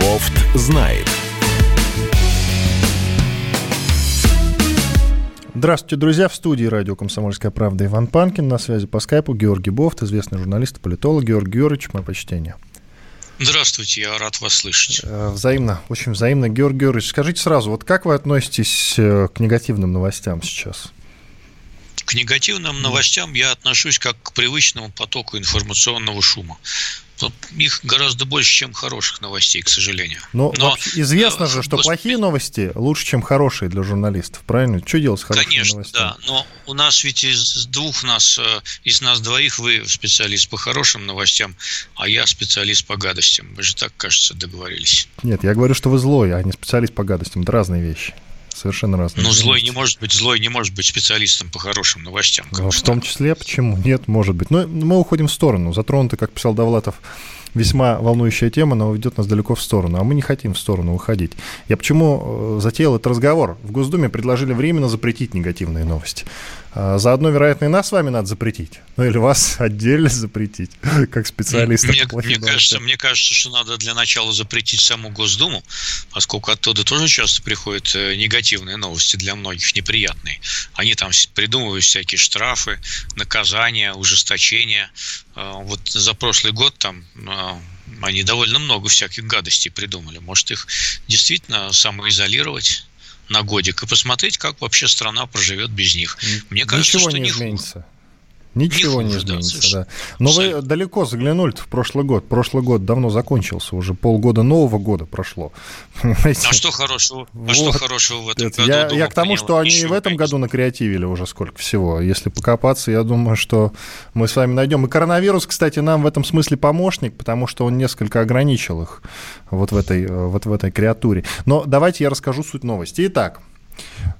Бофт знает. Здравствуйте, друзья. В студии радио «Комсомольская правда» Иван Панкин. На связи по скайпу Георгий Бофт, известный журналист и политолог. Георгий Георгиевич, мое почтение. Здравствуйте, я рад вас слышать. Э, взаимно, очень взаимно. Георгий Георгиевич, скажите сразу, вот как вы относитесь э, к негативным новостям сейчас? К негативным новостям я отношусь как к привычному потоку информационного шума. Их гораздо больше, чем хороших новостей, к сожалению. Но, Но известно э, же, что Господи... плохие новости лучше, чем хорошие для журналистов, правильно? Что делать с хорошими Конечно, новостями? да. Но у нас ведь из двух нас, э, из нас двоих вы специалист по хорошим новостям, а я специалист по гадостям. Мы же так, кажется, договорились. Нет, я говорю, что вы злой, а не специалист по гадостям. Это разные вещи совершенно разные. Ну, злой не может быть, злой не может быть специалистом по хорошим новостям. Ну, в том числе, почему? Нет, может быть. Но мы уходим в сторону. Затронуты, как писал Довлатов, весьма волнующая тема, но ведет нас далеко в сторону, а мы не хотим в сторону уходить. Я почему э, затеял этот разговор? В Госдуме предложили временно запретить негативные новости. А заодно, вероятно, и нас с вами надо запретить. Ну или вас отдельно запретить, как специалиста. Мне, мне, кажется, мне кажется, что надо для начала запретить саму Госдуму, поскольку оттуда тоже часто приходят э, негативные новости, для многих неприятные. Они там придумывают всякие штрафы, наказания, ужесточения. А, вот за прошлый год там а, они довольно много всяких гадостей придумали. Может, их действительно самоизолировать? На годик и посмотреть, как вообще страна проживет без них. Мне кажется, Ничего что не изменится. Ничего не, не изменится, да. да. Но Абсолютно. вы далеко заглянули в прошлый год. Прошлый год давно закончился, уже полгода Нового года прошло. Понимаете? А что хорошего? Вот. А что хорошего в этом Это, году? Я, я к тому, что они и в этом году накреативили уже сколько всего. Если покопаться, я думаю, что мы с вами найдем. И коронавирус, кстати, нам в этом смысле помощник, потому что он несколько ограничил их вот в этой, вот в этой креатуре. Но давайте я расскажу суть новости. Итак,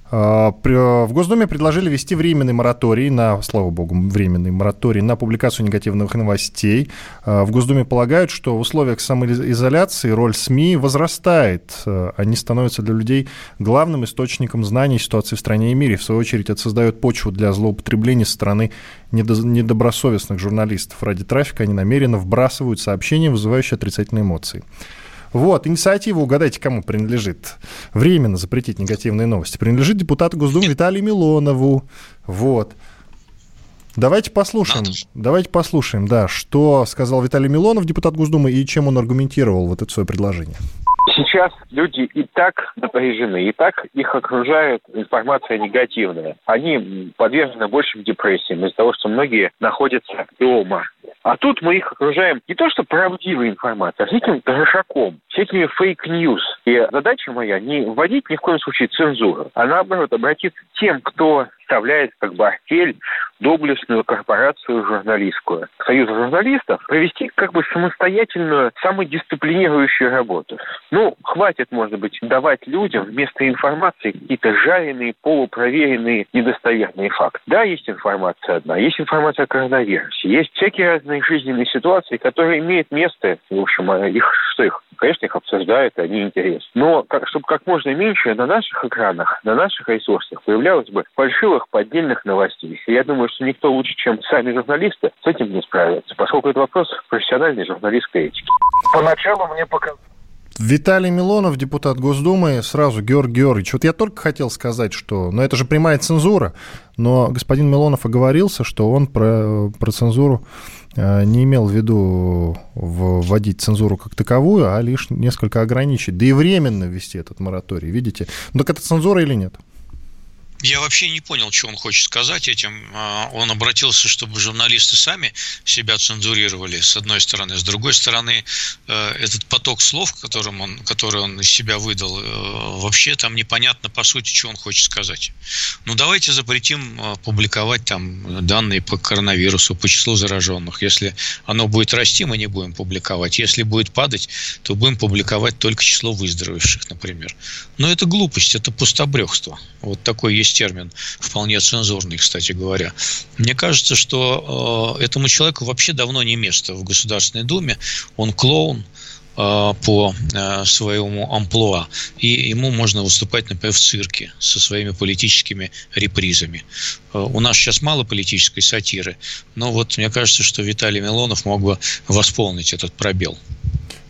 в Госдуме предложили ввести временный мораторий на, слава богу, временный мораторий на публикацию негативных новостей. А, в Госдуме полагают, что в условиях самоизоляции роль СМИ возрастает. А, они становятся для людей главным источником знаний ситуации в стране и мире. В свою очередь, это создает почву для злоупотребления со стороны недобросовестных журналистов. Ради трафика они намеренно вбрасывают сообщения, вызывающие отрицательные эмоции. Вот, инициатива, угадайте, кому принадлежит. Временно запретить негативные новости. Принадлежит депутату Госдумы Виталию Милонову. Вот. Давайте послушаем, давайте послушаем, да, что сказал Виталий Милонов, депутат Госдумы, и чем он аргументировал вот это свое предложение. Сейчас люди и так напряжены, и так их окружает информация негативная. Они подвержены большим депрессиям из-за того, что многие находятся дома. А тут мы их окружаем не то что правдивой информацией, а всяким трешаком, всякими fake news. И задача моя не вводить ни в коем случае цензуру, а наоборот обратиться к тем, кто составляет как бы артель доблестную корпорацию журналистскую, союз журналистов, провести как бы самостоятельную, самодисциплинирующую работу. Ну, хватит, может быть, давать людям вместо информации какие-то жареные, полупроверенные, недостоверные факты. Да, есть информация одна, есть информация о коронавирусе, есть всякие разные жизненные ситуации, которые имеют место, в общем, а их, что их, конечно, их обсуждают, они интересны. Но как, чтобы как можно меньше на наших экранах, на наших ресурсах появлялось бы фальшивых поддельных новостей. И я думаю, что никто лучше, чем сами журналисты, с этим не справится, поскольку это вопрос профессиональной журналистской этики. Поначалу мне показалось, Виталий Милонов, депутат Госдумы, сразу Георгий Георгиевич. Вот я только хотел сказать, что... Ну, это же прямая цензура, но господин Милонов оговорился, что он про, про цензуру э, не имел в виду вводить цензуру как таковую, а лишь несколько ограничить. Да и временно ввести этот мораторий, видите? Ну, так это цензура или нет? Я вообще не понял, что он хочет сказать этим. А, он обратился, чтобы журналисты сами себя цензурировали, с одной стороны. С другой стороны, э, этот поток слов, которым он, который он из себя выдал, э, вообще там непонятно, по сути, что он хочет сказать. Ну, давайте запретим э, публиковать там данные по коронавирусу, по числу зараженных. Если оно будет расти, мы не будем публиковать. Если будет падать, то будем публиковать только число выздоровевших, например. Но это глупость, это пустобрехство. Вот такой есть есть термин, вполне цензурный, кстати говоря. Мне кажется, что э, этому человеку вообще давно не место в Государственной Думе. Он клоун, по своему амплуа, и ему можно выступать, например, в цирке со своими политическими репризами. У нас сейчас мало политической сатиры, но вот мне кажется, что Виталий Милонов мог бы восполнить этот пробел.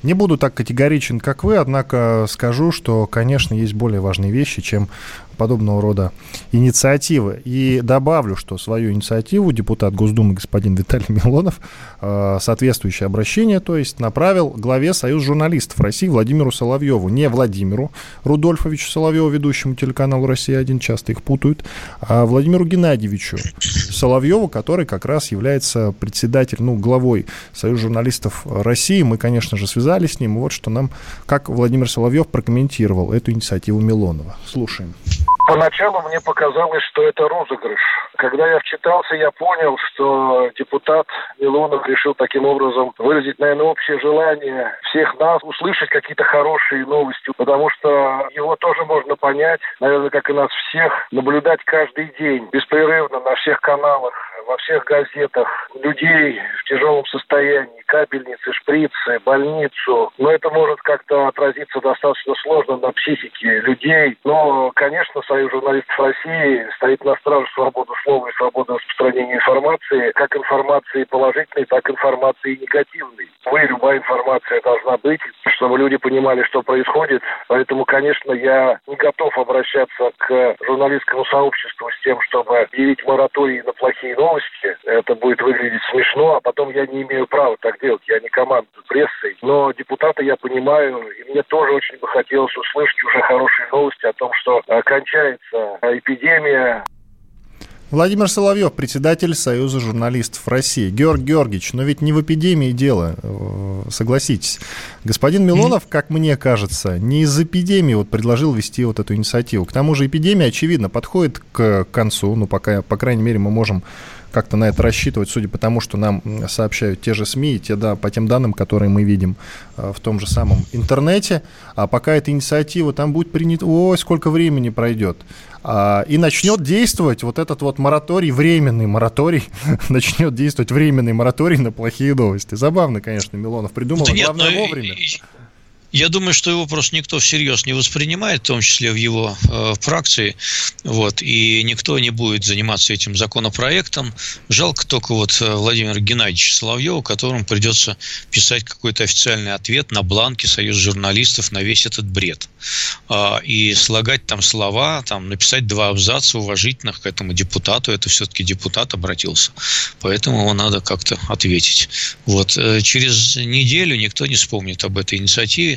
Не буду так категоричен, как вы, однако скажу, что, конечно, есть более важные вещи, чем подобного рода инициативы. И добавлю, что свою инициативу депутат Госдумы господин Виталий Милонов э, соответствующее обращение, то есть направил главе Союз журналистов России Владимиру Соловьеву, не Владимиру Рудольфовичу Соловьеву, ведущему телеканалу «Россия-1», часто их путают, а Владимиру Геннадьевичу Соловьеву, который как раз является председателем, ну, главой Союза журналистов России. Мы, конечно же, связались с ним. И вот что нам, как Владимир Соловьев прокомментировал эту инициативу Милонова. Слушаем. Поначалу мне показалось, что это розыгрыш. Когда я вчитался, я понял, что депутат Милонов решил таким образом выразить, наверное, общее желание всех нас услышать какие-то хорошие новости, потому что его тоже можно понять, наверное, как и нас всех, наблюдать каждый день беспрерывно на всех каналах во всех газетах людей в тяжелом состоянии, капельницы, шприцы, больницу. Но это может как-то отразиться достаточно сложно на психике людей. Но, конечно, Союз журналистов России стоит на страже свободы слова и свободы распространения информации, как информации положительной, так и информации негативной. Вы, любая информация должна быть, чтобы люди понимали, что происходит. Поэтому, конечно, я не готов обращаться к журналистскому сообществу с тем, чтобы объявить мораторий на плохие новости, новости, это будет выглядеть смешно, а потом я не имею права так делать, я не командую прессой. Но депутата я понимаю, и мне тоже очень бы хотелось услышать уже хорошие новости о том, что кончается эпидемия. Владимир Соловьев, председатель Союза журналистов России. Георг Георгиевич, но ведь не в эпидемии дело, э, согласитесь. Господин Милонов, как мне кажется, не из эпидемии вот предложил вести вот эту инициативу. К тому же эпидемия, очевидно, подходит к концу, ну, пока, по крайней мере, мы можем как-то на это рассчитывать, судя по тому, что нам сообщают те же СМИ, и те, да, по тем данным, которые мы видим э, в том же самом интернете. А пока эта инициатива там будет принята, ой, сколько времени пройдет. А, и начнет действовать вот этот вот мораторий, временный мораторий, начнет действовать временный мораторий на плохие новости. Забавно, конечно, Милонов придумал, да главное нет, вовремя. Я думаю, что его просто никто всерьез не воспринимает, в том числе в его э, фракции, вот, и никто не будет заниматься этим законопроектом. Жалко только вот э, Владимира Геннадьевича Соловьева, которому придется писать какой-то официальный ответ на бланке Союза журналистов на весь этот бред. Э, и слагать там слова, там, написать два абзаца уважительных к этому депутату, это все-таки депутат обратился, поэтому его надо как-то ответить. Вот, э, через неделю никто не вспомнит об этой инициативе,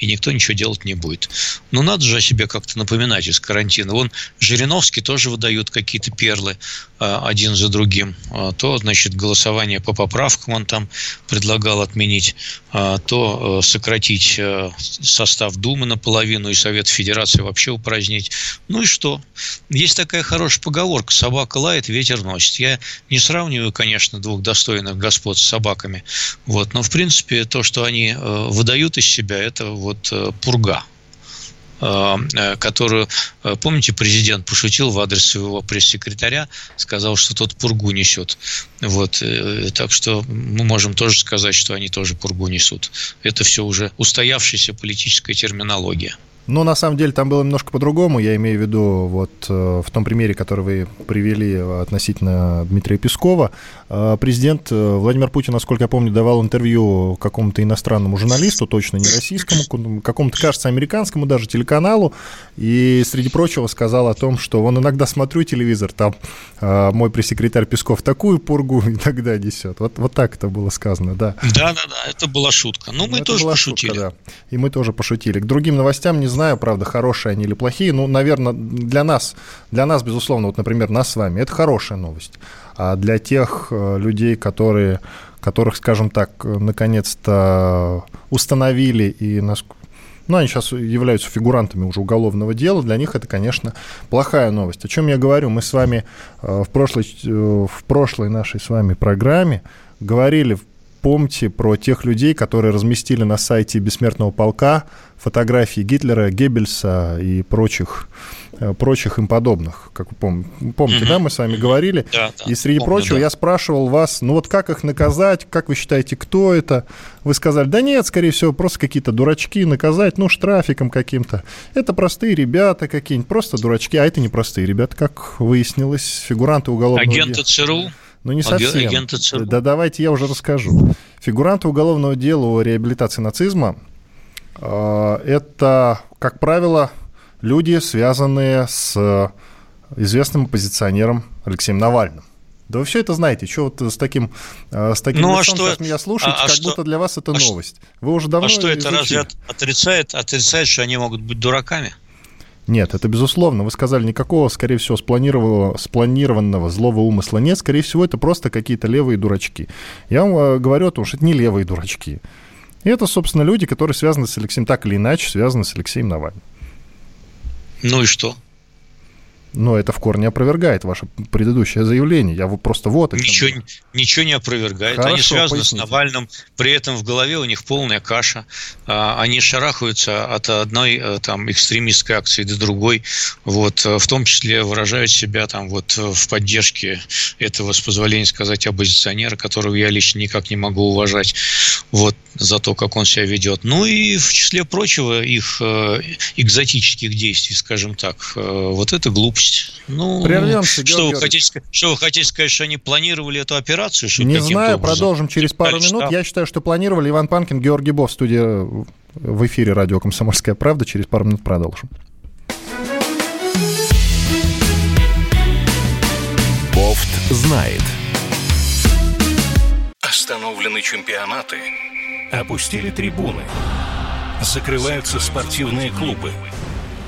и никто ничего делать не будет. Но надо же о себе как-то напоминать из карантина. Вон Жириновский тоже выдают какие-то перлы а, один за другим. А, то, значит, голосование по поправкам он там предлагал отменить, а, то сократить состав Думы наполовину и Совет Федерации вообще упразднить. Ну и что? Есть такая хорошая поговорка «собака лает, ветер носит». Я не сравниваю, конечно, двух достойных господ с собаками, вот, но, в принципе, то, что они выдают из себя, это вот э, пурга э, э, которую, помните, президент пошутил в адрес своего пресс-секретаря, сказал, что тот пургу несет. Вот, так что мы можем тоже сказать, что они тоже пургу несут. Это все уже устоявшаяся политическая терминология. Но на самом деле там было немножко по-другому. Я имею в виду вот э, в том примере, который вы привели относительно Дмитрия Пескова. Э, президент э, Владимир Путин, насколько я помню, давал интервью какому-то иностранному журналисту, точно не российскому, какому-то, кажется, американскому даже телеканалу. И, среди прочего, сказал о том, что он иногда смотрю телевизор, там мой пресс-секретарь Песков такую пургу иногда несет. Вот, вот так это было сказано, да. Да-да-да, это была шутка. Ну, мы это тоже пошутили. Шутка, да. И мы тоже пошутили. К другим новостям не знаю знаю, правда, хорошие они или плохие. Ну, наверное, для нас, для нас, безусловно, вот, например, нас с вами, это хорошая новость. А для тех э, людей, которые, которых, скажем так, наконец-то установили и нас ну, они сейчас являются фигурантами уже уголовного дела, для них это, конечно, плохая новость. О чем я говорю? Мы с вами э, в прошлой, э, в прошлой нашей с вами программе говорили помните про тех людей, которые разместили на сайте Бессмертного полка фотографии Гитлера, Геббельса и прочих, э, прочих им подобных. Как вы пом- помните, mm-hmm. да, мы с вами говорили? Да, да, и среди помню, прочего да. я спрашивал вас, ну вот как их наказать, как вы считаете, кто это? Вы сказали, да нет, скорее всего, просто какие-то дурачки наказать, ну, штрафиком каким-то. Это простые ребята какие-нибудь, просто дурачки, а это не простые ребята, как выяснилось, фигуранты уголовного Агенты ЦРУ? Ну, не совсем. Агенты ЦРУ. Да давайте я уже расскажу. Фигуранты уголовного дела о реабилитации нацизма э, это, как правило, люди, связанные с известным оппозиционером Алексеем Навальным. Да вы все это знаете. Что вот с таким, э, с таким ну, а что, меня слушаете, а, а как что, будто для вас это а новость. Вы уже давно А что это разве отрицает, отрицает, что они могут быть дураками? Нет, это безусловно. Вы сказали, никакого, скорее всего, спланированного, спланированного злого умысла нет. Скорее всего, это просто какие-то левые дурачки. Я вам э, говорю о том, что это не левые дурачки. И это, собственно, люди, которые связаны с Алексеем, так или иначе, связаны с Алексеем Навальным. Ну и что? Но это в корне опровергает ваше предыдущее заявление. Я просто вот... Ничего, ничего не опровергает. Хорошо, они связаны поясните. с Навальным, при этом в голове у них полная каша. А, они шарахаются от одной э, там, экстремистской акции до другой. Вот, э, в том числе выражают себя там, вот, в поддержке этого, с позволения сказать, оппозиционера, которого я лично никак не могу уважать вот, за то, как он себя ведет. Ну и в числе прочего их э, экзотических действий, скажем так. Вот это глупо. Ну, Прервемся, что вы, хотите, что вы хотите сказать, что они планировали эту операцию? Что Не знаю, образом? продолжим через пару Дальше минут. Штаб. Я считаю, что планировали Иван Панкин, Георгий Бов, студия в эфире радио «Комсомольская правда». Через пару минут продолжим. Бофт знает. Остановлены чемпионаты. Опустили трибуны. Закрываются спортивные клубы.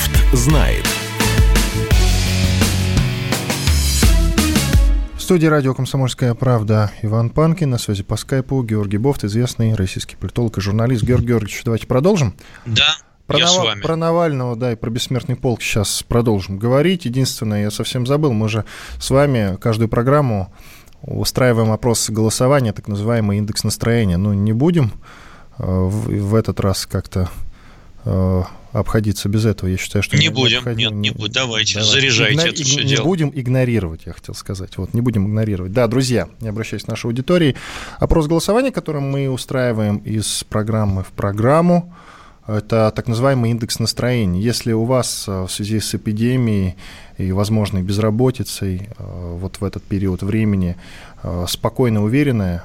Бофт знает. В студии радио «Комсомольская правда» Иван Панкин, на связи по скайпу Георгий Бофт, известный российский политолог и журналист. Георгий Георгиевич, давайте продолжим. Да, про, я Нав... с вами. про Навального, да, и про бессмертный полк сейчас продолжим говорить. Единственное, я совсем забыл, мы же с вами каждую программу устраиваем опрос голосования, так называемый индекс настроения. Ну, не будем э, в, в этот раз как-то э, обходиться без этого. Я считаю, что не будем. Нет, не будем. Давайте, давайте. заряжайте Игнор... это все не дело. будем игнорировать, я хотел сказать. Вот, не будем игнорировать. Да, друзья, я обращаюсь к нашей аудитории. Опрос голосования, который мы устраиваем из программы в программу, это так называемый индекс настроения. Если у вас э, в связи с эпидемией и возможной безработицей э, вот в этот период времени э, спокойно уверенное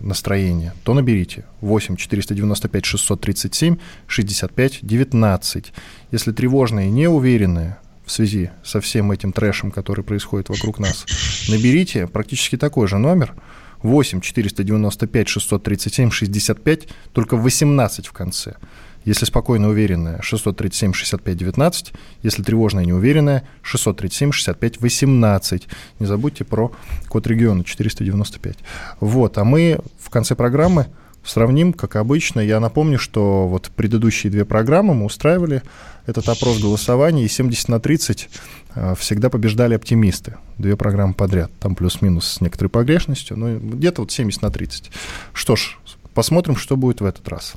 настроение, то наберите 8 495 637 65 19. Если тревожное и неуверенное в связи со всем этим трэшем, который происходит вокруг нас, наберите практически такой же номер 8 495 637 65, только 18 в конце. Если спокойно уверенная, 637 65 19. Если тревожная неуверенная, 637 65 18. Не забудьте про код региона 495. Вот, а мы в конце программы сравним, как обычно. Я напомню, что вот предыдущие две программы мы устраивали этот опрос голосования, и 70 на 30 э, всегда побеждали оптимисты. Две программы подряд. Там плюс-минус с некоторой погрешностью, но где-то вот 70 на 30. Что ж, посмотрим, что будет в этот раз.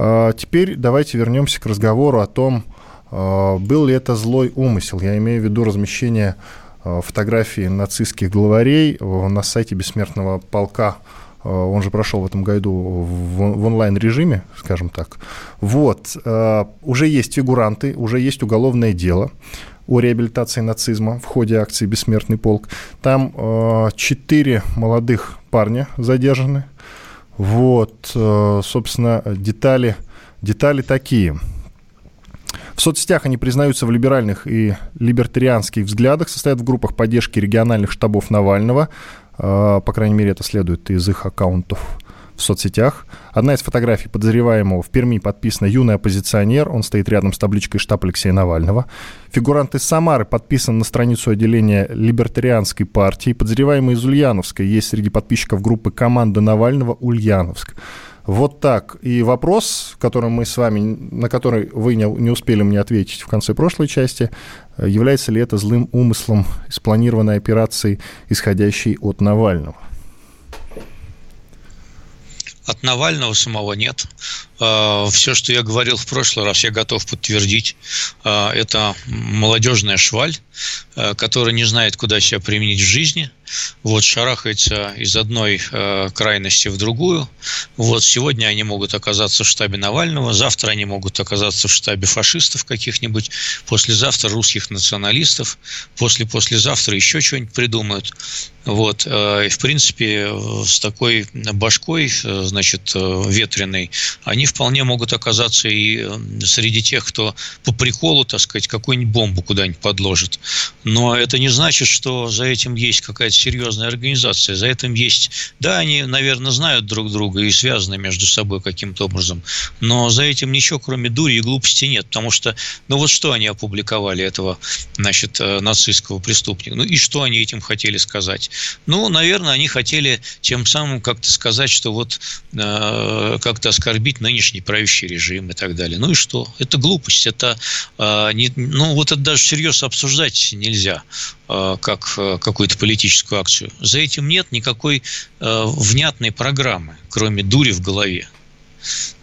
А, теперь давайте вернемся к разговору о том, а, был ли это злой умысел. Я имею в виду размещение а, фотографий нацистских главарей на сайте Бессмертного полка. Он же прошел в этом году в, онлайн-режиме, скажем так. Вот. Уже есть фигуранты, уже есть уголовное дело о реабилитации нацизма в ходе акции «Бессмертный полк». Там четыре молодых парня задержаны – вот, э, собственно, детали, детали такие. В соцсетях они признаются в либеральных и либертарианских взглядах, состоят в группах поддержки региональных штабов Навального. По крайней мере, это следует из их аккаунтов в соцсетях. Одна из фотографий подозреваемого в Перми подписана «Юный оппозиционер». Он стоит рядом с табличкой «Штаб Алексея Навального». Фигурант из Самары подписан на страницу отделения Либертарианской партии. Подозреваемый из Ульяновска есть среди подписчиков группы «Команда Навального Ульяновск». Вот так. И вопрос, который мы с вами, на который вы не, не успели мне ответить в конце прошлой части, является ли это злым умыслом спланированной операции, исходящей от Навального? От Навального самого нет. А, Все, что я говорил в прошлый раз, я готов подтвердить. А, это молодежная шваль, а, которая не знает, куда себя применить в жизни. Вот шарахается из одной крайности в другую. Вот сегодня они могут оказаться в штабе Навального, завтра они могут оказаться в штабе фашистов каких-нибудь, послезавтра русских националистов, после-послезавтра еще что-нибудь придумают. Вот. И, в принципе, с такой башкой, значит, ветреной, они вполне могут оказаться и э, среди тех, кто по приколу, так сказать, какую-нибудь бомбу куда-нибудь подложит. Но это не значит, что за этим есть какая-то серьезная организация. За этим есть, да, они, наверное, знают друг друга и связаны между собой каким-то образом, но за этим ничего, кроме дури и глупости нет, потому что, ну вот что они опубликовали этого, значит, э, нацистского преступника, ну и что они этим хотели сказать? Ну, наверное, они хотели тем самым как-то сказать, что вот э, как-то оскорбить нынешний нынешний правящий режим и так далее. Ну и что? Это глупость. Это, э, не, ну, вот это даже всерьез обсуждать нельзя э, как э, какую-то политическую акцию. За этим нет никакой э, внятной программы, кроме дури в голове.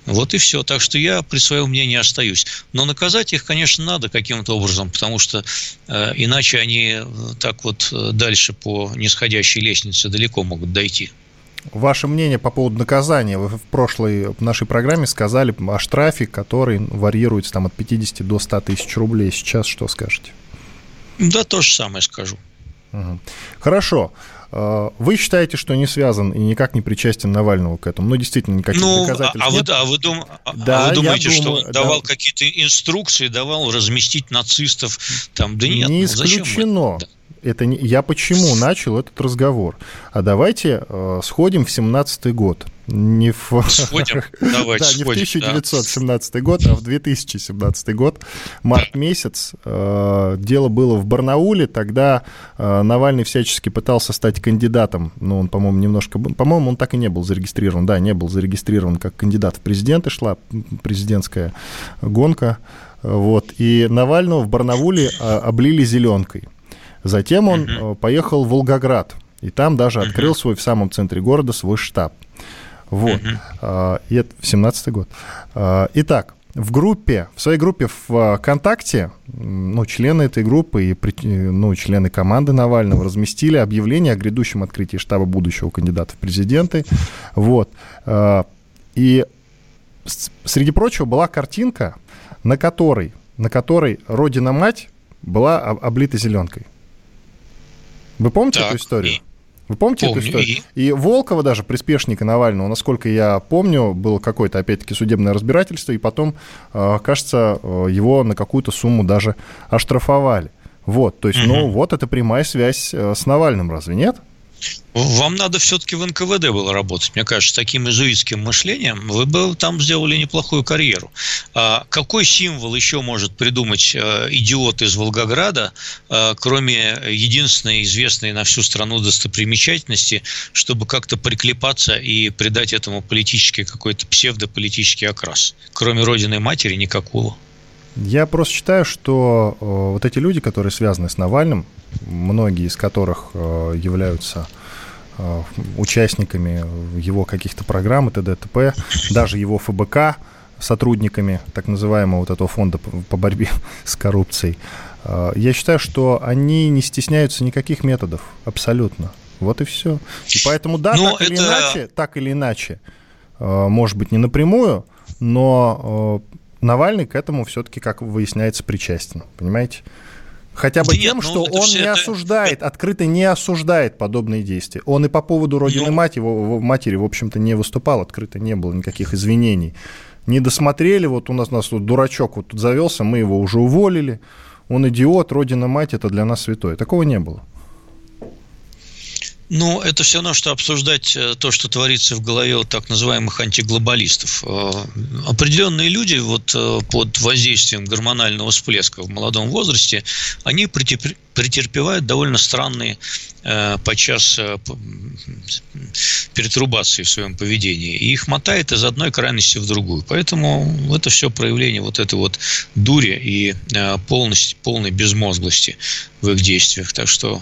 Вот и все. Так что я при своем мнении остаюсь. Но наказать их, конечно, надо каким-то образом, потому что э, иначе они э, так вот э, дальше по нисходящей лестнице далеко могут дойти. Ваше мнение по поводу наказания. Вы в прошлой нашей программе сказали о штрафе, который варьируется там, от 50 до 100 тысяч рублей. Сейчас что скажете? Да, то же самое скажу. Угу. Хорошо. А, вы считаете, что не связан и никак не причастен Навального к этому? Ну, действительно, никаких ну, доказательств а, нет. Вы, а, вы дум, а, да, а вы думаете, что думаю, он давал да. какие-то инструкции, давал разместить нацистов? Там, да нет, не ну, исключено. Зачем это не, я почему начал этот разговор? А давайте э, сходим в 17 год. Не в... Сходим? Давайте да, не в 1917 да. год, а в 2017 год, март месяц. Э, дело было в Барнауле, тогда э, Навальный всячески пытался стать кандидатом. Ну, он, по-моему, немножко... По-моему, он так и не был зарегистрирован. Да, не был зарегистрирован как кандидат в президенты, шла президентская гонка. Вот. И Навального в Барнауле э, облили зеленкой. Затем он uh-huh. поехал в Волгоград, и там даже uh-huh. открыл свой в самом центре города свой штаб. Вот. Uh-huh. И это 17 год. А, итак, в группе, в своей группе в ВКонтакте, ну, члены этой группы и ну, члены команды Навального разместили объявление о грядущем открытии штаба будущего кандидата в президенты. Вот. И среди прочего была картинка, на которой, на которой Родина-мать была облита зеленкой. Вы помните так, эту историю? И... Вы помните помню, эту историю? И... и Волкова даже, приспешника Навального, насколько я помню, было какое-то, опять-таки, судебное разбирательство, и потом, э, кажется, э, его на какую-то сумму даже оштрафовали. Вот, то есть, угу. ну, вот это прямая связь э, с Навальным, разве нет? Вам надо все-таки в НКВД было работать. Мне кажется, с таким изуитским мышлением вы бы там сделали неплохую карьеру. А какой символ еще может придумать э, идиот из Волгограда, э, кроме единственной известной на всю страну достопримечательности, чтобы как-то приклепаться и придать этому политический какой-то псевдополитический окрас? Кроме Родины Матери никакого. Я просто считаю, что э, вот эти люди, которые связаны с Навальным, многие из которых э, являются э, участниками его каких-то программ и т.д. т.п., даже его ФБК, сотрудниками так называемого вот этого фонда по борьбе с коррупцией, э, я считаю, что они не стесняются никаких методов, абсолютно. Вот и все. И поэтому, да, но ну, так это... или иначе, так или иначе, может быть, не напрямую, но Навальный к этому все-таки, как выясняется, причастен. Понимаете? Хотя бы да тем, нет, ну, что он не это... осуждает, открыто не осуждает подобные действия. Он и по поводу Родины ну... мать, его, матери, в общем-то, не выступал, открыто не было никаких извинений. не досмотрели, вот у нас, у нас тут дурачок вот тут завелся, мы его уже уволили, он идиот, родина мать, это для нас святое. Такого не было. Ну, это все равно, что обсуждать э, то, что творится в голове вот так называемых антиглобалистов. Э, определенные люди вот э, под воздействием гормонального всплеска в молодом возрасте, они претерпевают довольно странные подчас перетрубации в своем поведении. И их мотает из одной крайности в другую. Поэтому это все проявление вот этой вот дури и полности, полной безмозглости в их действиях. Так что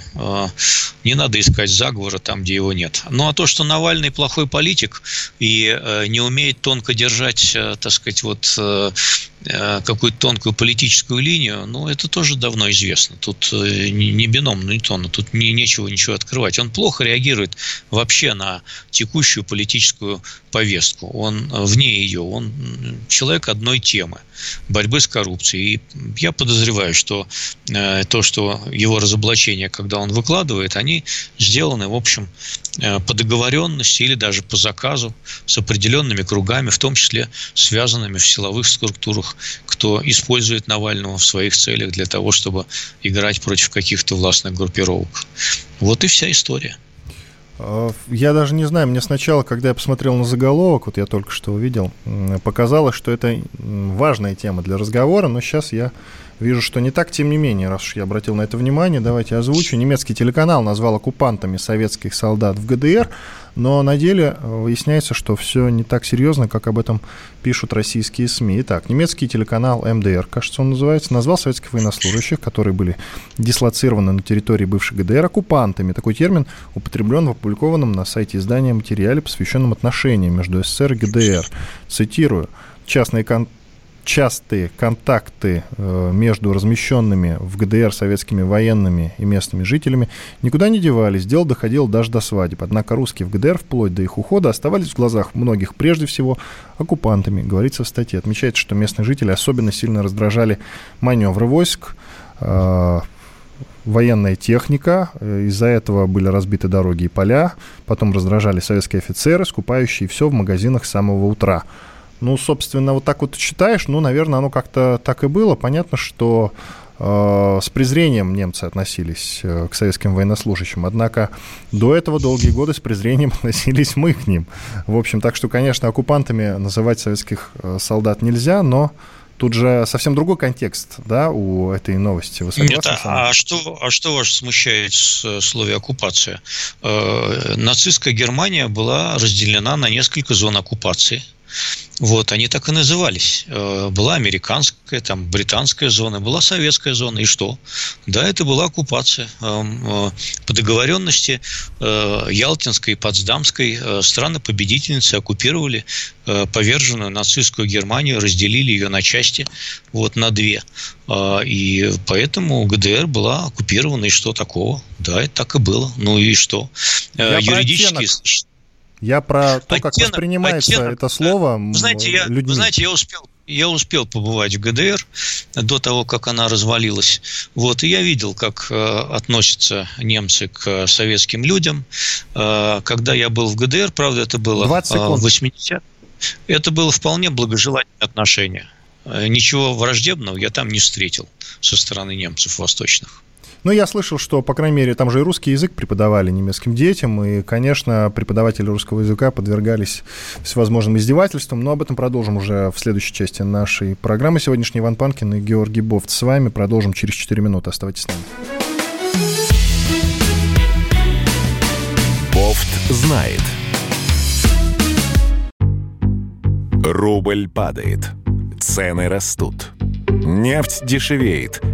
не надо искать заговора там, где его нет. Ну а то, что Навальный плохой политик и не умеет тонко держать, так сказать, вот какую-то тонкую политическую линию, ну, это тоже давно известно. Тут не бином Ньютона, тут не, нечего ничего открывать. Он плохо реагирует вообще на текущую политическую повестку. Он вне ее. Он человек одной темы – борьбы с коррупцией. И я подозреваю, что э, то, что его разоблачения, когда он выкладывает, они сделаны, в общем, э, по договоренности или даже по заказу с определенными кругами, в том числе связанными в силовых структурах, кто использует Навального в своих целях для того, чтобы играть против каких-то властных группировок. Вот и вся история. А, я даже не знаю, мне сначала, когда я посмотрел на заголовок, вот я только что увидел, показалось, что это важная тема для разговора, но сейчас я вижу, что не так, тем не менее, раз уж я обратил на это внимание, давайте озвучу. Немецкий телеканал назвал оккупантами советских солдат в ГДР, но на деле э, выясняется, что все не так серьезно, как об этом пишут российские СМИ. Итак, немецкий телеканал МДР, кажется, он называется, назвал советских военнослужащих, которые были дислоцированы на территории бывшей ГДР, оккупантами. Такой термин употреблен в опубликованном на сайте издания материале, посвященном отношениям между СССР и ГДР. Цитирую. Частные кон частые контакты э, между размещенными в ГДР советскими военными и местными жителями никуда не девались, дело доходило даже до свадеб. Однако русские в ГДР вплоть до их ухода оставались в глазах многих прежде всего оккупантами, говорится в статье. Отмечается, что местные жители особенно сильно раздражали маневры войск, э, военная техника, э, из-за этого были разбиты дороги и поля, потом раздражали советские офицеры, скупающие все в магазинах с самого утра. Ну, собственно, вот так вот читаешь, ну, наверное, оно как-то так и было. Понятно, что э, с презрением немцы относились э, к советским военнослужащим. Однако до этого долгие годы с презрением относились мы к ним. В общем, так что, конечно, оккупантами называть советских э, солдат нельзя, но Тут же совсем другой контекст, да, у этой новости. Вы Нет, а что, а что вас смущает в слове оккупация? Э, нацистская Германия была разделена на несколько зон оккупации. Вот, они так и назывались. Э, была американская, там, британская зона, была советская зона. И что? Да, это была оккупация. Эм, э, по договоренности э, Ялтинской и Потсдамской страны-победительницы оккупировали поверженную нацистскую Германию, разделили ее на части, вот, на две. И поэтому ГДР была оккупирована. И что такого? Да, это так и было. Ну и что? Я Юридически... Я про то, как оттенок, воспринимается оттенок, это слово вы знаете, я, людьми. Вы знаете, я успел, я успел побывать в ГДР до того, как она развалилась. Вот, и я видел, как э, относятся немцы к советским людям. Э, когда я был в ГДР, правда, это было 20 э, секунд. 80 это было вполне благожелательное отношение. Э, ничего враждебного я там не встретил со стороны немцев восточных. Ну, я слышал, что, по крайней мере, там же и русский язык преподавали немецким детям, и, конечно, преподаватели русского языка подвергались всевозможным издевательствам, но об этом продолжим уже в следующей части нашей программы. Сегодняшний Иван Панкин и Георгий Бофт с вами. Продолжим через 4 минуты. Оставайтесь с нами. Бофт знает. Рубль падает. Цены растут. Нефть дешевеет –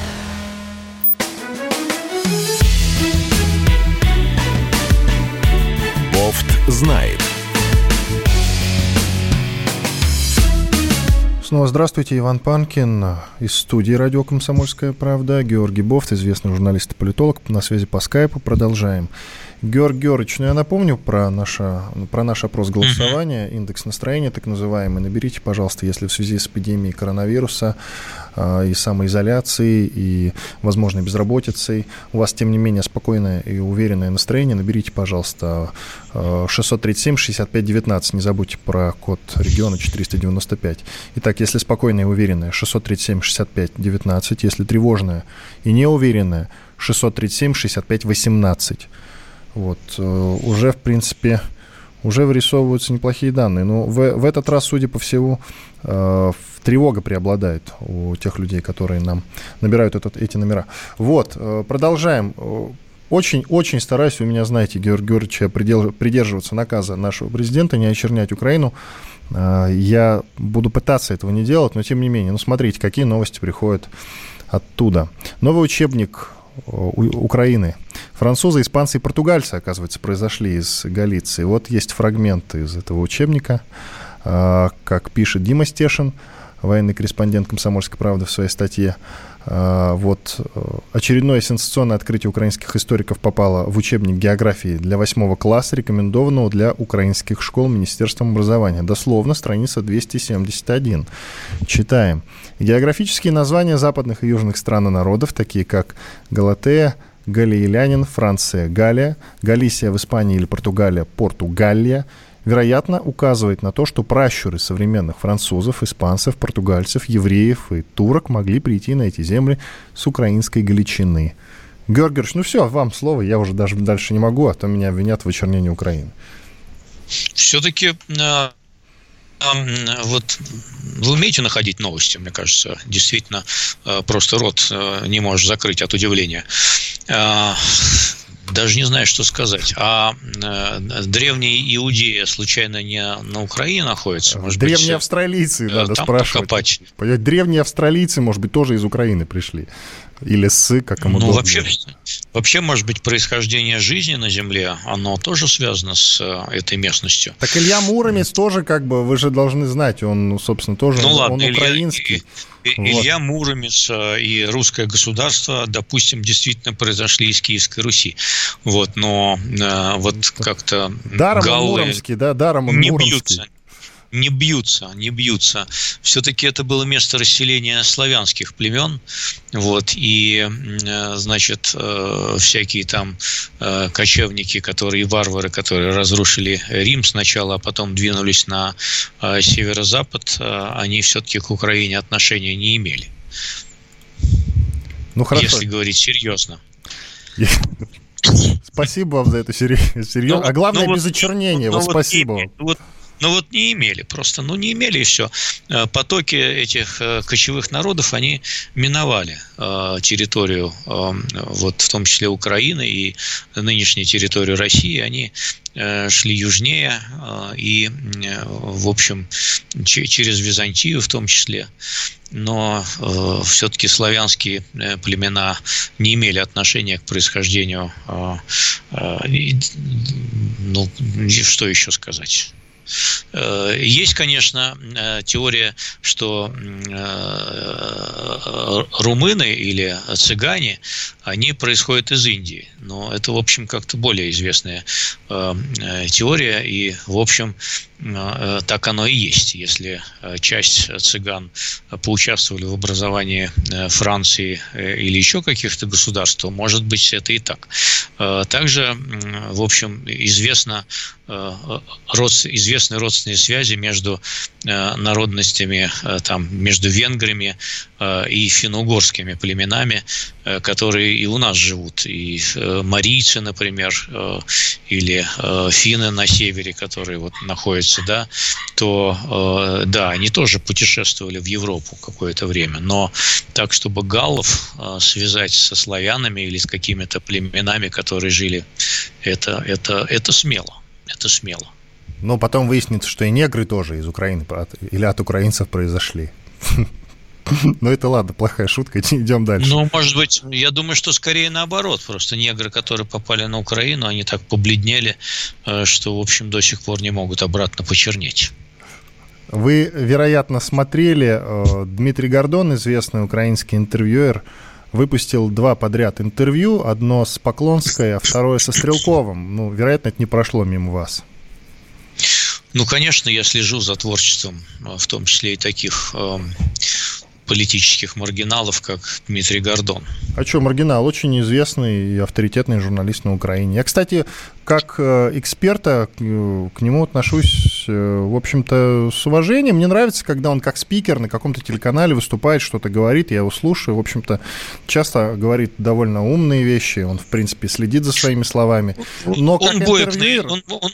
Знает. Снова здравствуйте, Иван Панкин из студии «Радио Комсомольская правда». Георгий Бофт, известный журналист и политолог, на связи по скайпу. Продолжаем. Георгий Георгиевич, ну я напомню про, наше, про наш опрос голосования, индекс настроения так называемый. Наберите, пожалуйста, если в связи с эпидемией коронавируса и самоизоляцией, и возможной безработицей у вас, тем не менее, спокойное и уверенное настроение, наберите, пожалуйста, э, 637-65-19. Не забудьте про код региона 495. Итак, если спокойное и уверенное, 637-65-19. Если тревожное и неуверенное, 637-65-18. Вот, э, уже, в принципе, уже вырисовываются неплохие данные. Но в, в этот раз, судя по всему, э, тревога преобладает у тех людей, которые нам набирают этот, эти номера. Вот, э, продолжаем. Очень-очень стараюсь, вы меня знаете, Георгий Георгиевич, придерживаться наказа нашего президента, не очернять Украину. Я буду пытаться этого не делать, но тем не менее, ну смотрите, какие новости приходят оттуда. Новый учебник Украины. Французы, испанцы и португальцы, оказывается, произошли из Галиции. Вот есть фрагменты из этого учебника. А, как пишет Дима Стешин, военный корреспондент «Комсомольской правды» в своей статье, а, вот э, очередное сенсационное открытие украинских историков попало в учебник географии для восьмого класса, рекомендованного для украинских школ Министерством образования. Дословно, страница 271. Читаем. Географические названия западных и южных стран и народов, такие как Галатея, Галиелянин, Франция, Галия, Галисия в Испании или Португалия, Португалия – вероятно, указывает на то, что пращуры современных французов, испанцев, португальцев, евреев и турок могли прийти на эти земли с украинской Галичины. Георгиевич, ну все, вам слово, я уже даже дальше не могу, а то меня обвинят в очернении Украины. Все-таки э, вот вы умеете находить новости, мне кажется, действительно э, просто рот э, не можешь закрыть от удивления даже не знаю, что сказать. А э, древние иудеи случайно не на Украине находятся? Может древние быть, австралийцы, э, надо спрашивать. Покопать. Древние австралийцы, может быть, тоже из Украины пришли. Или с, как им Ну, вообще, вообще, может быть, происхождение жизни на Земле, оно тоже связано с э, этой местностью. Так Илья Муромец тоже, как бы, вы же должны знать, он, собственно, тоже, ну, ладно, он украинский. Илья, Илья вот. Муромец э, и русское государство, допустим, действительно произошли из Киевской Руси. Вот, но э, вот как-то Даром галлы Муромский, да, даром не Муромский. бьются не бьются, не бьются. Все-таки это было место расселения славянских племен, вот, и, э, значит, э, всякие там э, кочевники, которые, варвары, которые разрушили Рим сначала, а потом двинулись на северо-запад, они все-таки к Украине отношения не имели. Ну, хорошо. Если говорить серьезно. Спасибо вам за это серьезно. Ну, а главное, ну, без очернения. Ну, вот, вот спасибо. Вот, ну вот не имели просто, ну не имели и все. Э, потоки этих э, кочевых народов, они миновали э, территорию, вот в том числе Украины и нынешнюю территорию России, они шли южнее и, в общем, через Византию в том числе. Но все-таки славянские племена не имели отношения к происхождению, ну, что еще сказать? Э, есть, конечно, э, теория, что э, румыны или цыгане, они происходят из Индии. Но это, в общем, как-то более известная теория. И, в общем, так оно и есть. Если часть цыган поучаствовали в образовании Франции или еще каких-то государств, то, может быть, это и так. Также, в общем, известно, известны родственные связи между э, народностями, э, там, между венграми э, и финно-угорскими племенами, которые и у нас живут. И марийцы, например, или финны на севере, которые вот находятся, да, то, да, они тоже путешествовали в Европу какое-то время. Но так, чтобы галлов связать со славянами или с какими-то племенами, которые жили, это, это, это смело. Это смело. Но потом выяснится, что и негры тоже из Украины или от украинцев произошли. Ну, это ладно, плохая шутка, идем дальше. Ну, может быть, я думаю, что скорее наоборот. Просто негры, которые попали на Украину, они так побледнели, э, что, в общем, до сих пор не могут обратно почернеть. Вы, вероятно, смотрели, э, Дмитрий Гордон, известный украинский интервьюер, выпустил два подряд интервью, одно с Поклонской, а второе со Стрелковым. Ну, вероятно, это не прошло мимо вас. Ну, конечно, я слежу за творчеством, э, в том числе и таких э, политических маргиналов, как Дмитрий Гордон. А что, маргинал? Очень известный и авторитетный журналист на Украине. Я, кстати, как э, эксперта к нему отношусь, э, в общем-то, с уважением. Мне нравится, когда он как спикер на каком-то телеканале выступает, что-то говорит, я его слушаю. В общем-то, часто говорит довольно умные вещи. Он, в принципе, следит за своими словами. Но как он, интервьюер... он, он,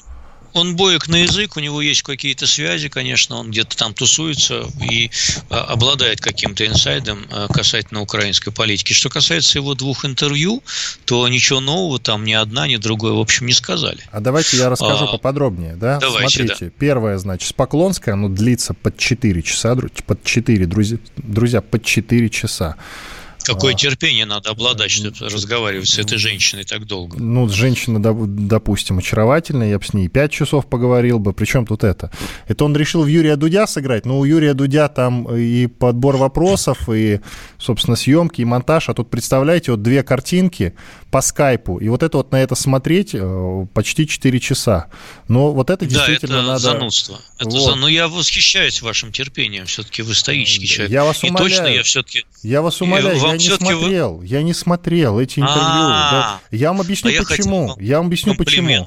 он боек на язык, у него есть какие-то связи, конечно, он где-то там тусуется и а, обладает каким-то инсайдом а, касательно украинской политики. Что касается его двух интервью, то ничего нового там ни одна, ни другое, в общем, не сказали. А давайте я расскажу а, поподробнее, да? Давайте, Смотрите, да. первое, значит, с Поклонской, оно длится под 4 часа, под 4, друзья, друзья под 4 часа. Какое а, терпение надо обладать, чтобы разговаривать с этой женщиной так долго? Ну, женщина, допустим, очаровательная, я бы с ней 5 часов поговорил бы. Причем тут это? Это он решил в Юрия Дудя сыграть, но у Юрия Дудя там и подбор вопросов, и, собственно, съемки, и монтаж. А тут, представляете, вот две картинки по скайпу, и вот это вот на это смотреть э, почти 4 часа. Но вот это действительно да, это надо... занудство. Это вот. за... Но я восхищаюсь вашим терпением. Все-таки вы стоический человек. Я вас умоляю. И точно я все-таки... Я вас умоляю, я не смотрел. Вы... Я не смотрел эти интервью. Да. Я вам объясню, а почему. Я, я вам объясню, почему.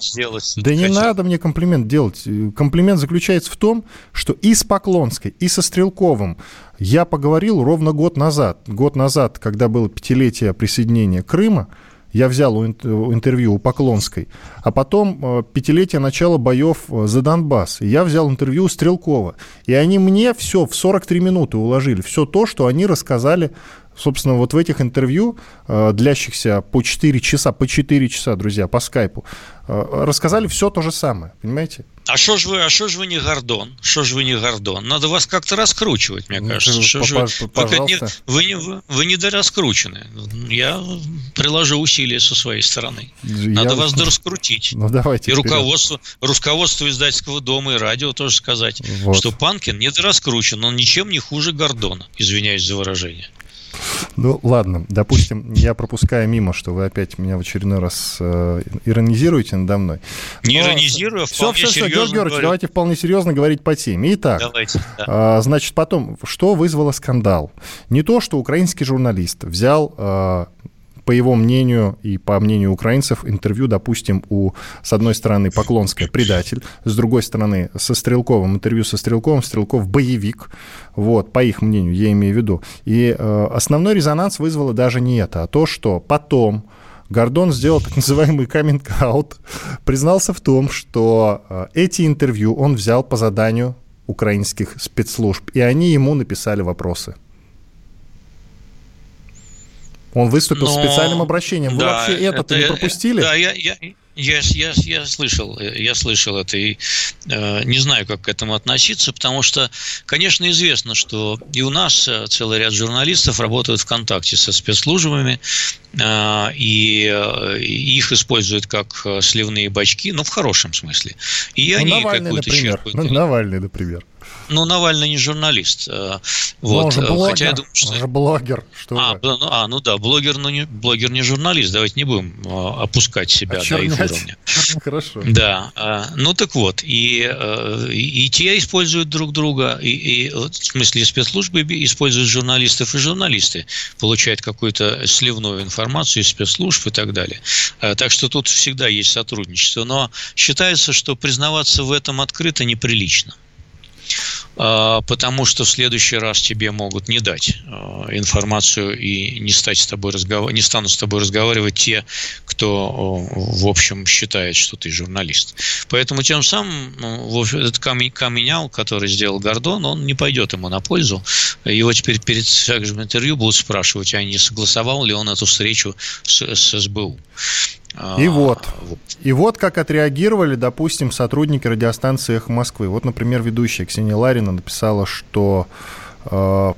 Да не надо мне комплимент делать. Комплимент заключается в том, что и с Поклонской, и со Стрелковым я поговорил ровно год назад. Год назад, когда было пятилетие присоединения Крыма, я взял интервью у Поклонской, а потом э, пятилетие начала боев э, за Донбасс. И я взял интервью у Стрелкова. И они мне все в 43 минуты уложили. Все то, что они рассказали собственно, вот в этих интервью, э, длящихся по 4 часа, по 4 часа, друзья, по скайпу, рассказали все то же самое, понимаете? А что ж вы, а что ж вы не Гордон? Что ж вы не Гордон? Надо вас как-то раскручивать, мне ну, кажется. Что ж вы, вы, вы, не, вы, вы недораскручены. Я приложу усилия со своей стороны. Надо Я... вас дораскрутить. Ну, давайте. И руководство, руководство издательского дома и радио тоже сказать, вот. что Панкин недораскручен, он ничем не хуже Гордона. Извиняюсь за выражение. Ну, ладно, допустим, я пропускаю мимо, что вы опять меня в очередной раз э, иронизируете надо мной. Не Но... иронизирую, а все, все, все, Георгий Георгиевич, давайте вполне серьезно говорить по теме. Итак, давайте, да. э, значит, потом, что вызвало скандал? Не то, что украинский журналист взял э, по его мнению и по мнению украинцев, интервью, допустим, у, с одной стороны, Поклонская предатель, с другой стороны, со Стрелковым, интервью со Стрелковым, Стрелков боевик, вот, по их мнению, я имею в виду. И э, основной резонанс вызвало даже не это, а то, что потом Гордон сделал так называемый каминг-аут, признался в том, что э, эти интервью он взял по заданию украинских спецслужб, и они ему написали вопросы. Он выступил Но... специальным обращением. Вы да, вообще это, это не пропустили? Да, я, я, я, я, я слышал, я слышал это и э, не знаю, как к этому относиться, потому что, конечно, известно, что и у нас э, целый ряд журналистов работают в контакте со спецслужбами, э, и, э, их используют как э, сливные бачки, но в хорошем смысле. И ну, они Навальный, например. Ну, Навальный, например. Ну, Навальный не журналист. Э, вот. он же блогер, Хотя я думаю, что... он же блогер. Что а, ну, а, ну да, блогер, но не, блогер не журналист. Давайте не будем э, опускать себя до их уровня. Хорошо. Да. Э, ну так вот, и, и, и те используют друг друга, и, и в смысле спецслужбы используют журналистов, и журналисты получают какую-то сливную информацию из спецслужб и так далее. Так что тут всегда есть сотрудничество. Но считается, что признаваться в этом открыто неприлично. А, потому что в следующий раз тебе могут не дать а, информацию и не, стать с тобой разговор... не станут с тобой разговаривать те, кто, в общем, считает, что ты журналист. Поэтому тем самым ну, этот каменял, который сделал Гордон, он не пойдет ему на пользу. Его теперь перед всяким интервью будут спрашивать, а не согласовал ли он эту встречу с, с СБУ. И а, вот. И вот как отреагировали, допустим, сотрудники радиостанции «Эхо Москвы». Вот, например, ведущая Ксения Ларина написала, что э,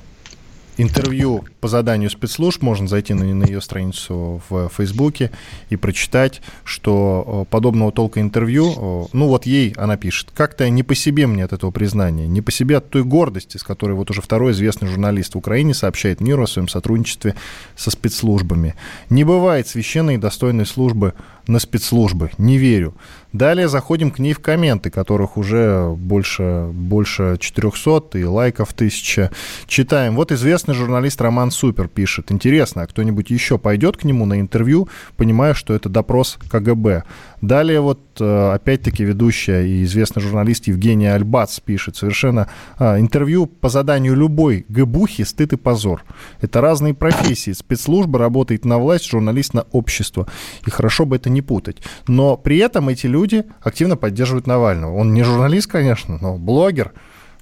интервью по заданию спецслужб, можно зайти на, на ее страницу в Фейсбуке и прочитать, что подобного толка интервью, ну вот ей она пишет, как-то не по себе мне от этого признания, не по себе от той гордости, с которой вот уже второй известный журналист в Украине сообщает миру о своем сотрудничестве со спецслужбами. Не бывает священной и достойной службы на спецслужбы, не верю. Далее заходим к ней в комменты, которых уже больше, больше 400 и лайков 1000. Читаем. Вот известный журналист Роман Супер пишет. Интересно, а кто-нибудь еще пойдет к нему на интервью, понимая, что это допрос КГБ? Далее вот э, опять-таки ведущая и известный журналист Евгения Альбац пишет совершенно а, интервью по заданию любой ГБухи «Стыд и позор». Это разные профессии. Спецслужба работает на власть, журналист на общество. И хорошо бы это не путать. Но при этом эти люди активно поддерживают Навального. Он не журналист, конечно, но блогер.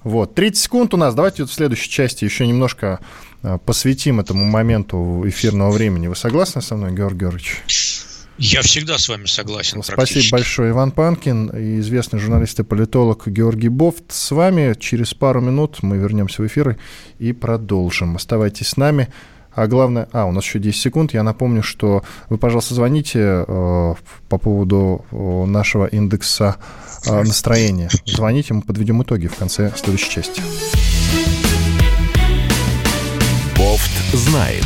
Вот, 30 секунд у нас. Давайте вот в следующей части еще немножко а, посвятим этому моменту эфирного времени. Вы согласны со мной, Георгий Георгиевич? Я всегда с вами согласен. Спасибо большое, Иван Панкин и известный журналист и политолог Георгий Бофт. С вами через пару минут мы вернемся в эфир и продолжим. Оставайтесь с нами. А главное, а, у нас еще 10 секунд. Я напомню, что вы, пожалуйста, звоните э, по поводу э, нашего индекса э, настроения. Звоните, мы подведем итоги в конце следующей части. Бофт знает.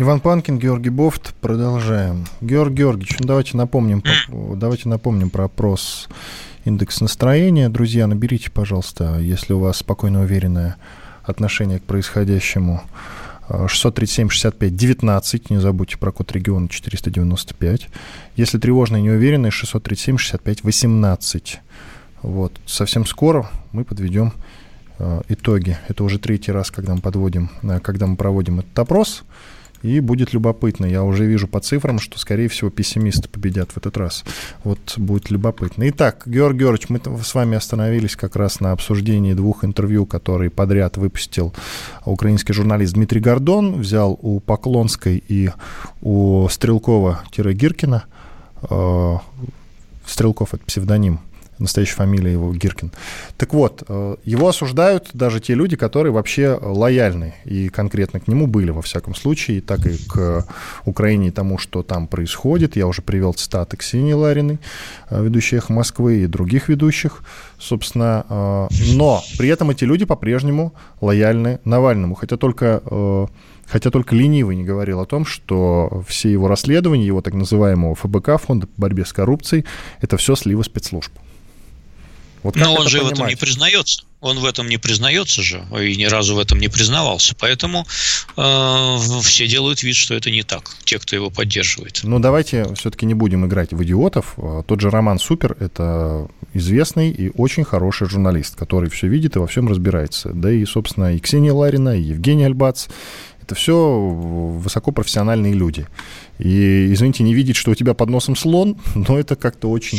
Иван Панкин, Георгий Бофт. Продолжаем. Георгий Георгиевич, ну давайте напомним, давайте напомним про опрос индекс настроения. Друзья, наберите, пожалуйста, если у вас спокойно уверенное отношение к происходящему. 637-65-19, не забудьте про код региона 495. Если тревожно и неуверенные, 637-65-18. Вот. Совсем скоро мы подведем э, итоги. Это уже третий раз, когда мы подводим, э, когда мы проводим этот опрос. И будет любопытно. Я уже вижу по цифрам, что, скорее всего, пессимисты победят в этот раз. Вот будет любопытно. Итак, Георгий Георгиевич, мы с вами остановились как раз на обсуждении двух интервью, которые подряд выпустил украинский журналист Дмитрий Гордон. Взял у Поклонской и у Стрелкова-Гиркина. Э, Стрелков — это псевдоним настоящая фамилия его Гиркин. Так вот, э, его осуждают даже те люди, которые вообще лояльны и конкретно к нему были, во всяком случае, так и к Украине и тому, что там происходит. Я уже привел цитаты Ксении Лариной, э, ведущей «Эхо Москвы» и других ведущих, собственно. Э, но при этом эти люди по-прежнему лояльны Навальному, хотя только Хотя только ленивый не говорил о том, что все его расследования, его так называемого ФБК, Фонда по борьбе с коррупцией, это все сливы спецслужб. Вот Но он же понимать? в этом не признается. Он в этом не признается же и ни разу в этом не признавался. Поэтому э, все делают вид, что это не так, те, кто его поддерживает. Ну, давайте все-таки не будем играть в идиотов. Тот же Роман Супер – это известный и очень хороший журналист, который все видит и во всем разбирается. Да и, собственно, и Ксения Ларина, и Евгений Альбац – это все высокопрофессиональные люди. И, извините, не видеть, что у тебя под носом слон, но это как-то очень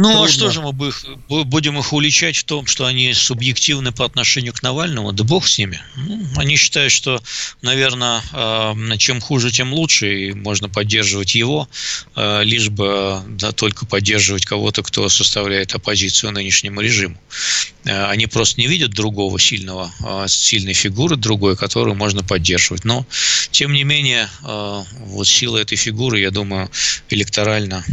ну, а Трудно. а что же мы будем их уличать в том, что они субъективны по отношению к Навальному? Да бог с ними. Ну, они считают, что, наверное, а, чем хуже, тем лучше, и можно поддерживать его, а, лишь бы да, только поддерживать кого-то, кто составляет оппозицию нынешнему режиму. Они просто не видят другого сильного, сильной фигуры, другой, которую можно поддерживать. Но, тем не менее, вот сила этой фигуры, я думаю, электорально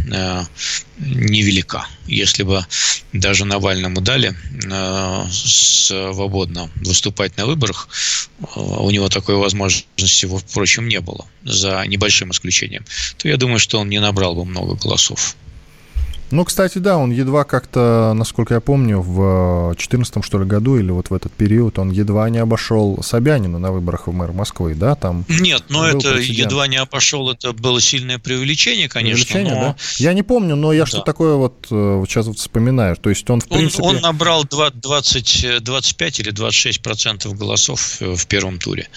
невелика. Если бы даже Навальному дали э, свободно выступать на выборах, у него такой возможности, впрочем, не было, за небольшим исключением, то я думаю, что он не набрал бы много голосов. Ну, кстати, да, он едва как-то, насколько я помню, в 2014 что ли году или вот в этот период он едва не обошел Собянина на выборах в мэр Москвы, да, там. Нет, но это прецедент. едва не обошел, это было сильное преувеличение, конечно. Преувеличение, но... да? Я не помню, но я да. что такое вот э, сейчас вот вспоминаю. То есть он в он, принципе. Он набрал 20, 25 или 26 процентов голосов в первом туре,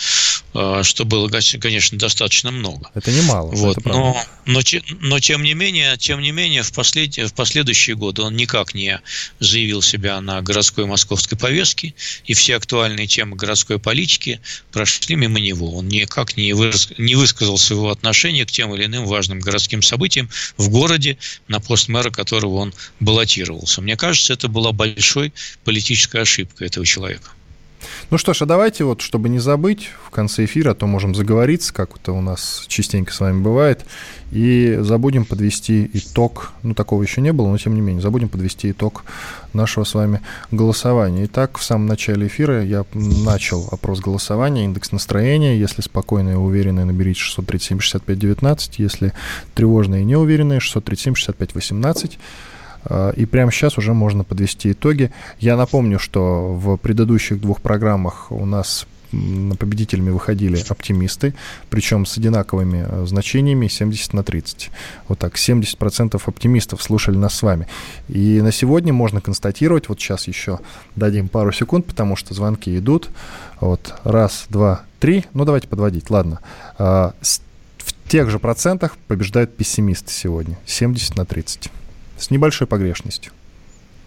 э, что было, конечно, достаточно много. Это немало. Вот, это но, но, но тем не менее, тем не менее, в последние в последующие годы он никак не заявил себя на городской московской повестке, и все актуальные темы городской политики прошли мимо него. Он никак не, выраз, не высказал своего отношения к тем или иным важным городским событиям в городе, на пост мэра которого он баллотировался. Мне кажется, это была большой политической ошибкой этого человека. Ну что ж, а давайте вот, чтобы не забыть, в конце эфира, а то можем заговориться, как это у нас частенько с вами бывает, и забудем подвести итог, ну такого еще не было, но тем не менее, забудем подвести итог нашего с вами голосования. Итак, в самом начале эфира я начал опрос голосования, индекс настроения, если спокойные и уверенные, наберите 637-65-19, если тревожные и неуверенные, 637-65-18, а, и прямо сейчас уже можно подвести итоги. Я напомню, что в предыдущих двух программах у нас победителями выходили оптимисты, причем с одинаковыми э, значениями 70 на 30. Вот так, 70% оптимистов слушали нас с вами. И на сегодня можно констатировать, вот сейчас еще дадим пару секунд, потому что звонки идут. Вот, раз, два, три. Ну, давайте подводить, ладно. А, в тех же процентах побеждают пессимисты сегодня. 70 на 30 с небольшой погрешностью.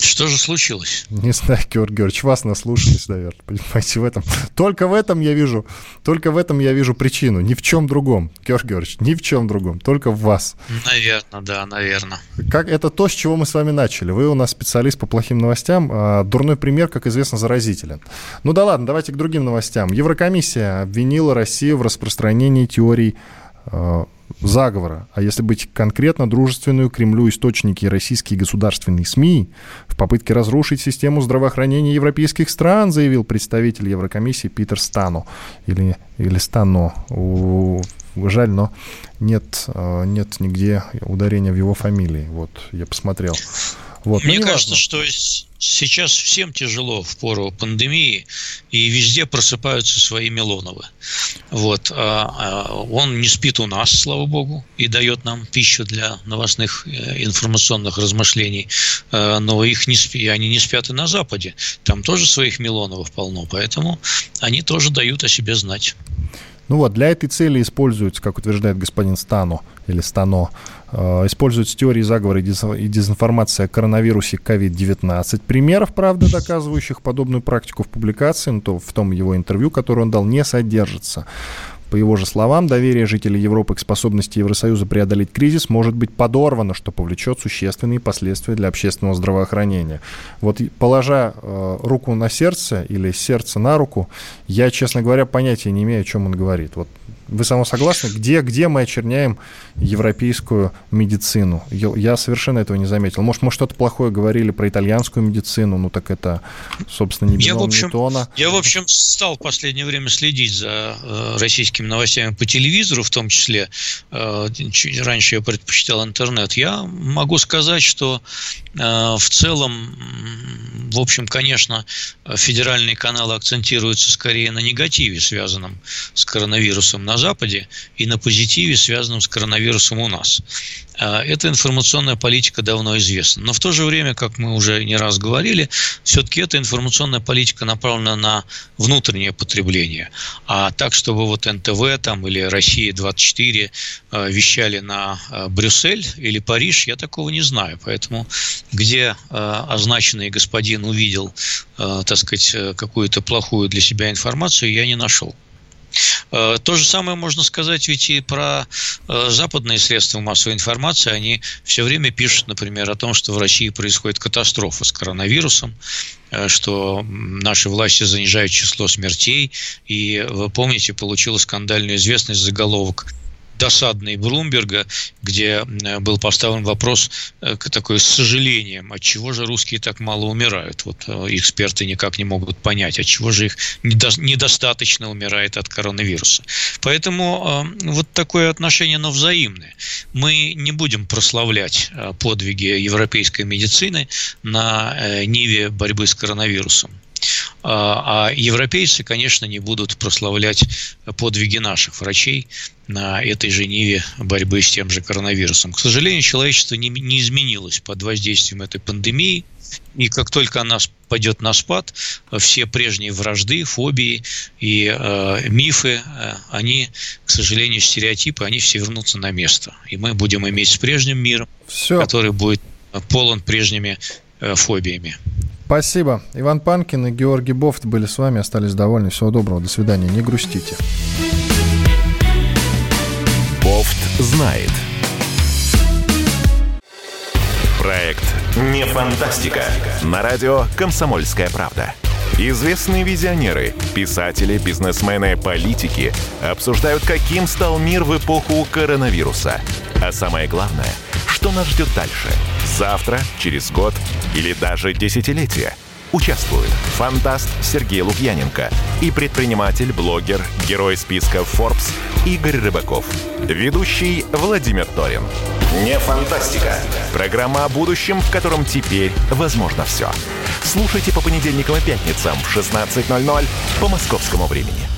Что же случилось? Не знаю, Георгий Георгиевич, вас наслушались, наверное, понимаете, в этом. Только в этом я вижу, только в этом я вижу причину, ни в чем другом, Георгий Георгиевич, ни в чем другом, только в вас. Наверное, да, наверное. Как это то, с чего мы с вами начали. Вы у нас специалист по плохим новостям, а дурной пример, как известно, заразителен. Ну да ладно, давайте к другим новостям. Еврокомиссия обвинила Россию в распространении теорий а, заговора, а если быть конкретно, дружественную Кремлю источники российские государственные СМИ в попытке разрушить систему здравоохранения европейских стран, заявил представитель Еврокомиссии Питер Стану. Или, или Стано. Жаль, но нет, а, нет нигде ударения в его фамилии. Вот, я посмотрел. Вот, Мне кажется, что сейчас всем тяжело в пору пандемии, и везде просыпаются свои Милоновы. Вот. А, а он не спит у нас, слава богу, и дает нам пищу для новостных э, информационных размышлений, э, но их не спи, они не спят и на Западе. Там тоже своих Милоновых полно, поэтому они тоже дают о себе знать. Ну вот, для этой цели используется, как утверждает господин Стано, или Стано, э, используются теории заговора и дезинформация о коронавирусе COVID-19. Примеров, правда, доказывающих подобную практику в публикации, ну, то в том его интервью, которое он дал, не содержится. По его же словам, доверие жителей Европы к способности Евросоюза преодолеть кризис может быть подорвано, что повлечет существенные последствия для общественного здравоохранения. Вот положа э, руку на сердце или сердце на руку, я, честно говоря, понятия не имею, о чем он говорит. Вот вы само согласны? Где, где мы очерняем европейскую медицину? Я, совершенно этого не заметил. Может, мы что-то плохое говорили про итальянскую медицину, ну так это, собственно, не я, в общем, тона. Я, в общем, стал в последнее время следить за э, российскими новостями по телевизору, в том числе. Э, раньше я предпочитал интернет. Я могу сказать, что э, в целом, в общем, конечно, федеральные каналы акцентируются скорее на негативе, связанном с коронавирусом на Западе и на позитиве, связанном с коронавирусом у нас. А, эта информационная политика давно известна. Но в то же время, как мы уже не раз говорили, все-таки эта информационная политика направлена на внутреннее потребление. А так, чтобы вот НТВ там, или Россия-24 а, вещали на а, Брюссель или Париж, я такого не знаю. Поэтому где означенный господин увидел, так сказать, какую-то плохую для себя информацию, я не нашел. Э, то же самое можно сказать ведь и про э, западные средства массовой информации. Они все время пишут, например, о том, что в России происходит катастрофа с коронавирусом, э, что наши власти занижают число смертей. И вы помните, получила скандальную известность заголовок досадный Блумберга, где был поставлен вопрос такой с сожалением, от чего же русские так мало умирают. Вот эксперты никак не могут понять, от чего же их недостаточно умирает от коронавируса. Поэтому вот такое отношение, но взаимное. Мы не будем прославлять подвиги европейской медицины на ниве борьбы с коронавирусом. А, а европейцы, конечно, не будут прославлять подвиги наших врачей на этой же ниве борьбы с тем же коронавирусом. К сожалению, человечество не, не изменилось под воздействием этой пандемии. И как только она пойдет на спад, все прежние вражды, фобии и э, мифы, э, они, к сожалению, стереотипы, они все вернутся на место. И мы будем иметь с прежним миром, все. который будет полон прежними э, фобиями. Спасибо. Иван Панкин и Георгий Бофт были с вами, остались довольны. Всего доброго, до свидания, не грустите. Бофт знает. Проект «Не фантастика». На радио «Комсомольская правда». Известные визионеры, писатели, бизнесмены, политики обсуждают, каким стал мир в эпоху коронавируса. А самое главное, что нас ждет дальше – Завтра, через год или даже десятилетие. Участвуют фантаст Сергей Лукьяненко и предприниматель, блогер, герой списка Forbes Игорь Рыбаков. Ведущий Владимир Торин. Не фантастика. Программа о будущем, в котором теперь возможно все. Слушайте по понедельникам и пятницам в 16.00 по московскому времени.